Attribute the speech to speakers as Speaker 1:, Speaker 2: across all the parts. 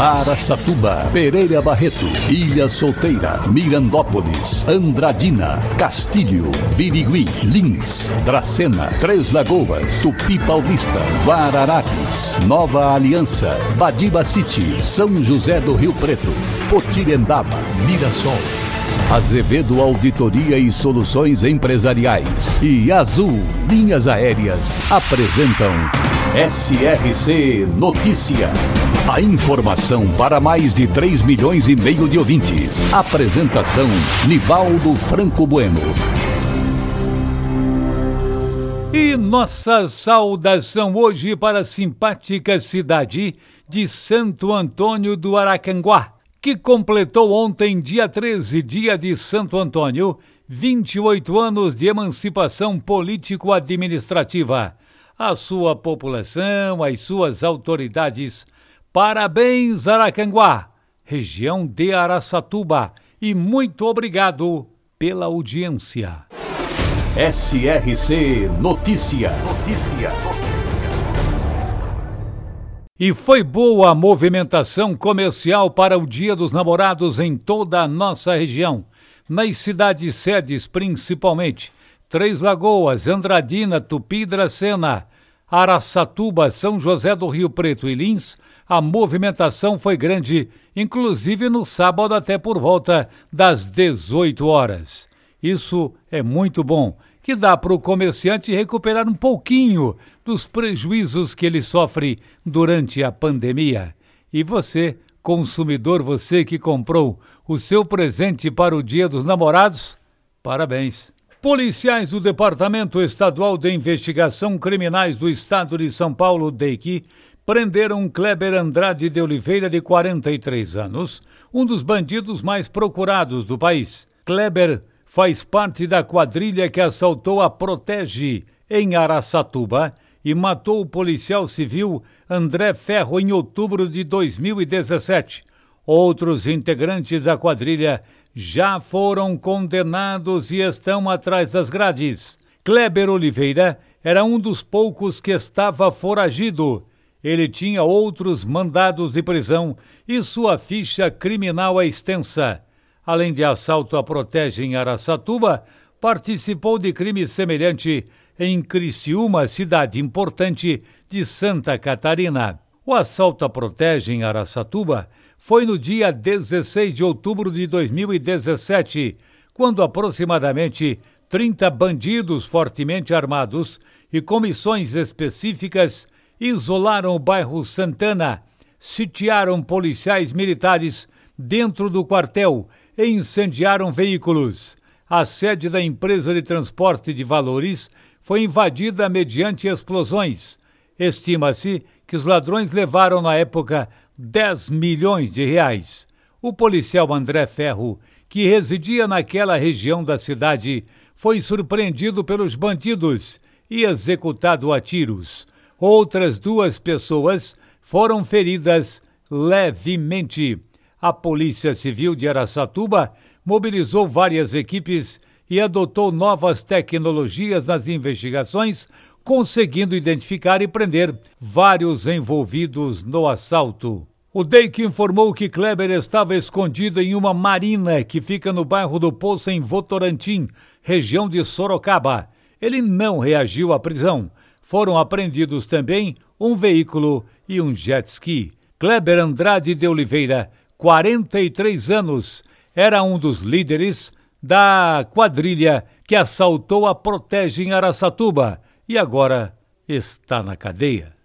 Speaker 1: Araçatuba, Pereira Barreto, Ilha Solteira, Mirandópolis, Andradina, Castilho, Birigui, Lins, Dracena, Três Lagoas, Tupi Paulista, Guararapes, Nova Aliança, Badiba City, São José do Rio Preto, Potirendaba, Mirassol. Azevedo Auditoria e Soluções Empresariais e Azul Linhas Aéreas apresentam SRC Notícia. A informação para mais de 3 milhões e meio de ouvintes. Apresentação Nivaldo Franco Bueno.
Speaker 2: E nossa saudação hoje para a simpática cidade de Santo Antônio do Aracanguá que completou ontem, dia 13, dia de Santo Antônio, 28 anos de emancipação político-administrativa. A sua população, as suas autoridades, parabéns Aracanguá, região de Araçatuba, e muito obrigado pela audiência.
Speaker 1: SRC Notícia. Notícia.
Speaker 2: E foi boa a movimentação comercial para o Dia dos Namorados em toda a nossa região, nas cidades sedes principalmente, Três Lagoas, Andradina, Tupi, Dracena, Araçatuba, São José do Rio Preto e Lins, a movimentação foi grande, inclusive no sábado até por volta das 18 horas. Isso é muito bom que dá para o comerciante recuperar um pouquinho dos prejuízos que ele sofre durante a pandemia. E você, consumidor, você que comprou o seu presente para o Dia dos Namorados, parabéns. Policiais do Departamento Estadual de Investigação Criminais do Estado de São Paulo, DEIC, prenderam Kleber Andrade de Oliveira, de 43 anos, um dos bandidos mais procurados do país. Kleber faz parte da quadrilha que assaltou a Protege em Araçatuba e matou o policial civil André Ferro em outubro de 2017. Outros integrantes da quadrilha já foram condenados e estão atrás das grades. Kleber Oliveira era um dos poucos que estava foragido. Ele tinha outros mandados de prisão e sua ficha criminal é extensa além de assalto a protege em Araçatuba, participou de crime semelhante em Criciúma, cidade importante de Santa Catarina. O assalto a protege em Araçatuba foi no dia 16 de outubro de 2017, quando aproximadamente 30 bandidos fortemente armados e comissões específicas isolaram o bairro Santana, sitiaram policiais militares dentro do quartel e incendiaram veículos. A sede da empresa de transporte de valores foi invadida mediante explosões. Estima-se que os ladrões levaram na época 10 milhões de reais. O policial André Ferro, que residia naquela região da cidade, foi surpreendido pelos bandidos e executado a tiros. Outras duas pessoas foram feridas levemente a Polícia Civil de Araçatuba mobilizou várias equipes e adotou novas tecnologias nas investigações, conseguindo identificar e prender vários envolvidos no assalto. O DEIC informou que Kleber estava escondido em uma marina que fica no bairro do Poço, em Votorantim, região de Sorocaba. Ele não reagiu à prisão. Foram apreendidos também um veículo e um jet ski. Kleber Andrade de Oliveira 43 anos, era um dos líderes da quadrilha que assaltou a Protege em Araçatuba e agora está na cadeia.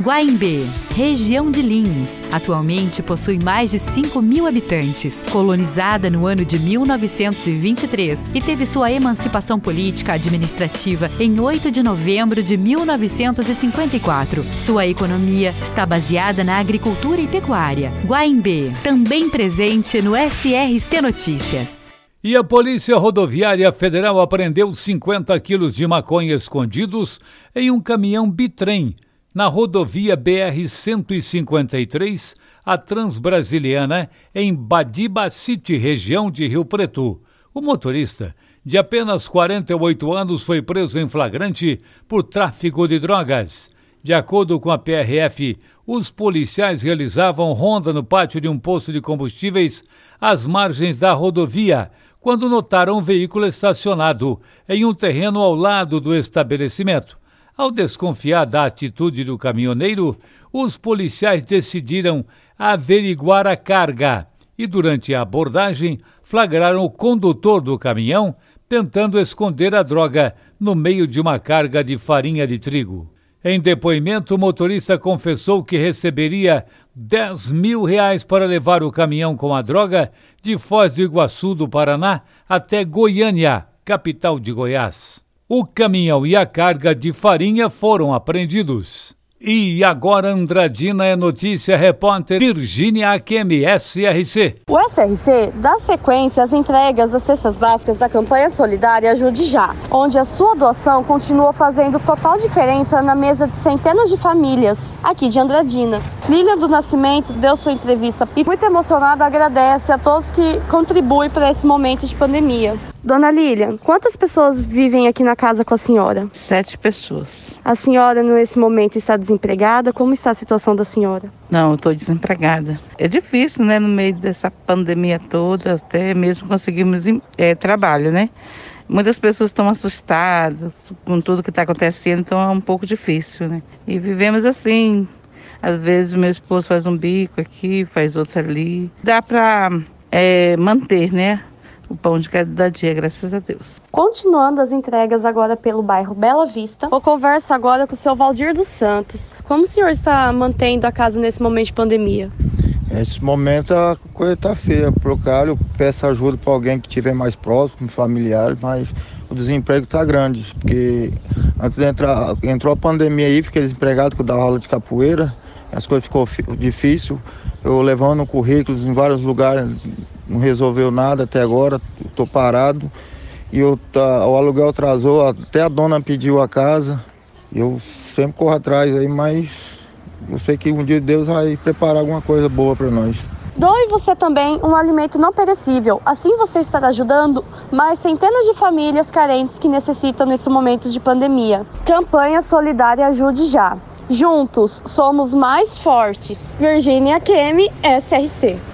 Speaker 3: Guaimbê, região de Lins, atualmente possui mais de 5 mil habitantes. Colonizada no ano de 1923 e teve sua emancipação política administrativa em 8 de novembro de 1954. Sua economia está baseada na agricultura e pecuária. Guaimbê, também presente no SRC Notícias.
Speaker 2: E a Polícia Rodoviária Federal apreendeu 50 quilos de maconha escondidos em um caminhão bitrem na rodovia BR-153, a Transbrasiliana, em Badiba City, região de Rio Preto. O motorista, de apenas 48 anos, foi preso em flagrante por tráfico de drogas. De acordo com a PRF, os policiais realizavam ronda no pátio de um posto de combustíveis às margens da rodovia, quando notaram um veículo estacionado em um terreno ao lado do estabelecimento. Ao desconfiar da atitude do caminhoneiro, os policiais decidiram averiguar a carga e, durante a abordagem, flagraram o condutor do caminhão tentando esconder a droga no meio de uma carga de farinha de trigo. Em depoimento, o motorista confessou que receberia 10 mil reais para levar o caminhão com a droga de Foz do Iguaçu do Paraná até Goiânia, capital de Goiás. O caminhão e a carga de farinha foram apreendidos. E agora Andradina é notícia, repórter Virginia Akemi, SRC.
Speaker 4: O SRC dá sequência às entregas das cestas básicas da campanha solidária Ajude Já, onde a sua doação continua fazendo total diferença na mesa de centenas de famílias aqui de Andradina. Lília do Nascimento deu sua entrevista e muito emocionada agradece a todos que contribuem para esse momento de pandemia. Dona Lília, quantas pessoas vivem aqui na casa com a senhora?
Speaker 5: Sete pessoas.
Speaker 4: A senhora, nesse momento, está desempregada? Como está a situação da senhora?
Speaker 5: Não, eu estou desempregada. É difícil, né, no meio dessa pandemia toda, até mesmo conseguirmos é, trabalho, né? Muitas pessoas estão assustadas com tudo que está acontecendo, então é um pouco difícil, né? E vivemos assim. Às vezes meu esposo faz um bico aqui, faz outro ali. Dá para é, manter, né? O pão de cada dia, graças a Deus.
Speaker 4: Continuando as entregas agora pelo bairro Bela Vista, vou conversa agora com o seu Valdir dos Santos. Como o senhor está mantendo a casa nesse momento de pandemia?
Speaker 6: Nesse momento a coisa está feia. Procuro, peço ajuda para alguém que estiver mais próximo, familiar, mas o desemprego está grande, porque antes de entrar, entrou a pandemia aí, fiquei desempregado com da aula de capoeira, as coisas ficou difícil. Eu levando currículos em vários lugares, não resolveu nada até agora, estou parado. E eu, tá, o aluguel atrasou, até a dona pediu a casa. Eu sempre corro atrás aí, mas eu sei que um dia Deus vai preparar alguma coisa boa para nós.
Speaker 4: Doe você também um alimento não perecível. Assim você estará ajudando mais centenas de famílias carentes que necessitam nesse momento de pandemia. Campanha Solidária Ajude Já. Juntos somos mais fortes. Virginia Kemi, SRC.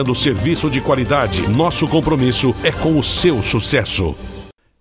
Speaker 1: oferecendo serviço de qualidade. Nosso compromisso é com o seu sucesso.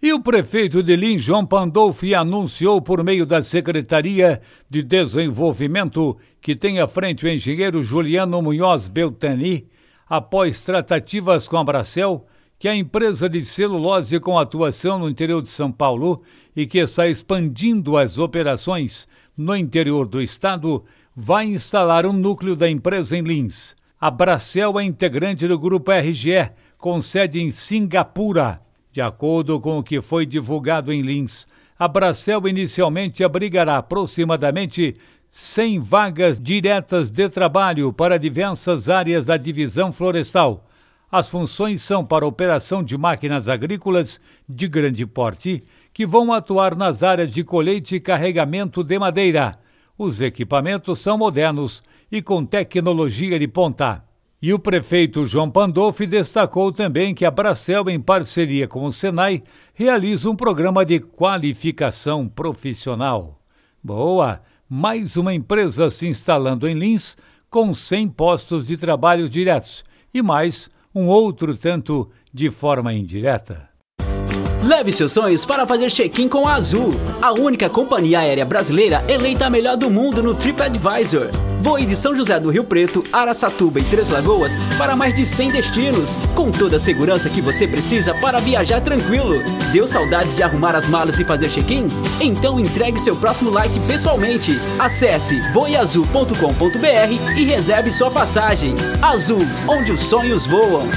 Speaker 2: E o prefeito de Lins, João Pandolfi, anunciou por meio da Secretaria de Desenvolvimento, que tem à frente o engenheiro Juliano Munhoz Beltani, após tratativas com a Bracel, que a empresa de celulose com atuação no interior de São Paulo e que está expandindo as operações no interior do estado, vai instalar um núcleo da empresa em Lins. A Bracel é integrante do grupo RGE, com sede em Singapura. De acordo com o que foi divulgado em Lins, a Bracel inicialmente abrigará aproximadamente 100 vagas diretas de trabalho para diversas áreas da divisão florestal. As funções são para operação de máquinas agrícolas de grande porte, que vão atuar nas áreas de colheite e carregamento de madeira. Os equipamentos são modernos e com tecnologia de ponta. E o prefeito João Pandolfi destacou também que a Bracel, em parceria com o Senai, realiza um programa de qualificação profissional. Boa! Mais uma empresa se instalando em Lins com 100 postos de trabalho diretos e mais um outro tanto de forma indireta.
Speaker 7: Leve seus sonhos para fazer check-in com a Azul, a única companhia aérea brasileira eleita a melhor do mundo no TripAdvisor. Voe de São José do Rio Preto, Araçatuba e Três Lagoas para mais de 100 destinos, com toda a segurança que você precisa para viajar tranquilo. Deu saudades de arrumar as malas e fazer check-in? Então entregue seu próximo like pessoalmente. Acesse voeazul.com.br e reserve sua passagem. Azul, onde os sonhos voam.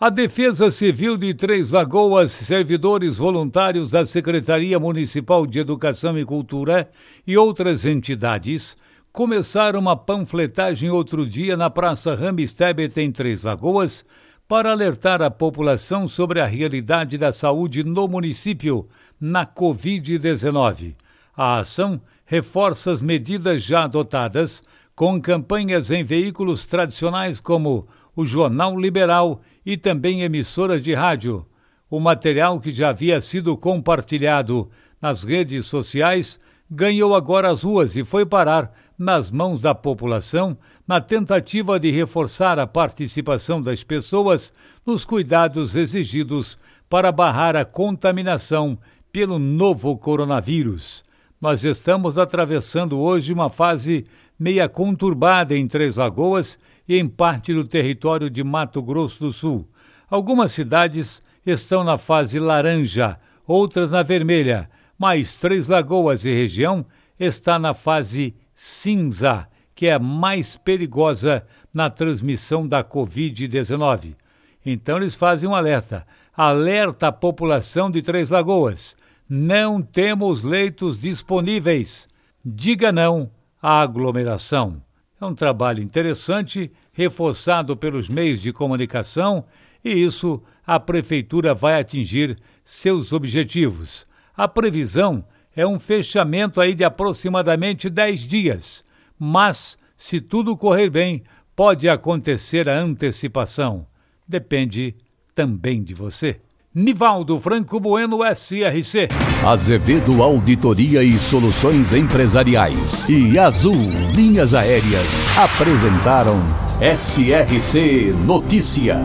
Speaker 2: A Defesa Civil de Três Lagoas, servidores voluntários da Secretaria Municipal de Educação e Cultura e outras entidades começaram uma panfletagem outro dia na Praça Ramstebet em Três Lagoas para alertar a população sobre a realidade da saúde no município na Covid-19. A ação reforça as medidas já adotadas com campanhas em veículos tradicionais como o Jornal Liberal e também emissoras de rádio. O material que já havia sido compartilhado nas redes sociais ganhou agora as ruas e foi parar nas mãos da população na tentativa de reforçar a participação das pessoas nos cuidados exigidos para barrar a contaminação pelo novo coronavírus. Nós estamos atravessando hoje uma fase meia conturbada em Três Lagoas e em parte do território de Mato Grosso do Sul. Algumas cidades estão na fase laranja, outras na vermelha, mas Três Lagoas e região está na fase cinza, que é a mais perigosa na transmissão da Covid-19. Então eles fazem um alerta. Alerta a população de Três Lagoas. Não temos leitos disponíveis. Diga não à aglomeração. É um trabalho interessante, reforçado pelos meios de comunicação, e isso a Prefeitura vai atingir seus objetivos. A previsão é um fechamento aí de aproximadamente 10 dias, mas, se tudo correr bem, pode acontecer a antecipação. Depende também de você. Nivaldo Franco Bueno, SRC.
Speaker 1: Azevedo Auditoria e Soluções Empresariais e Azul Linhas Aéreas apresentaram SRC Notícia.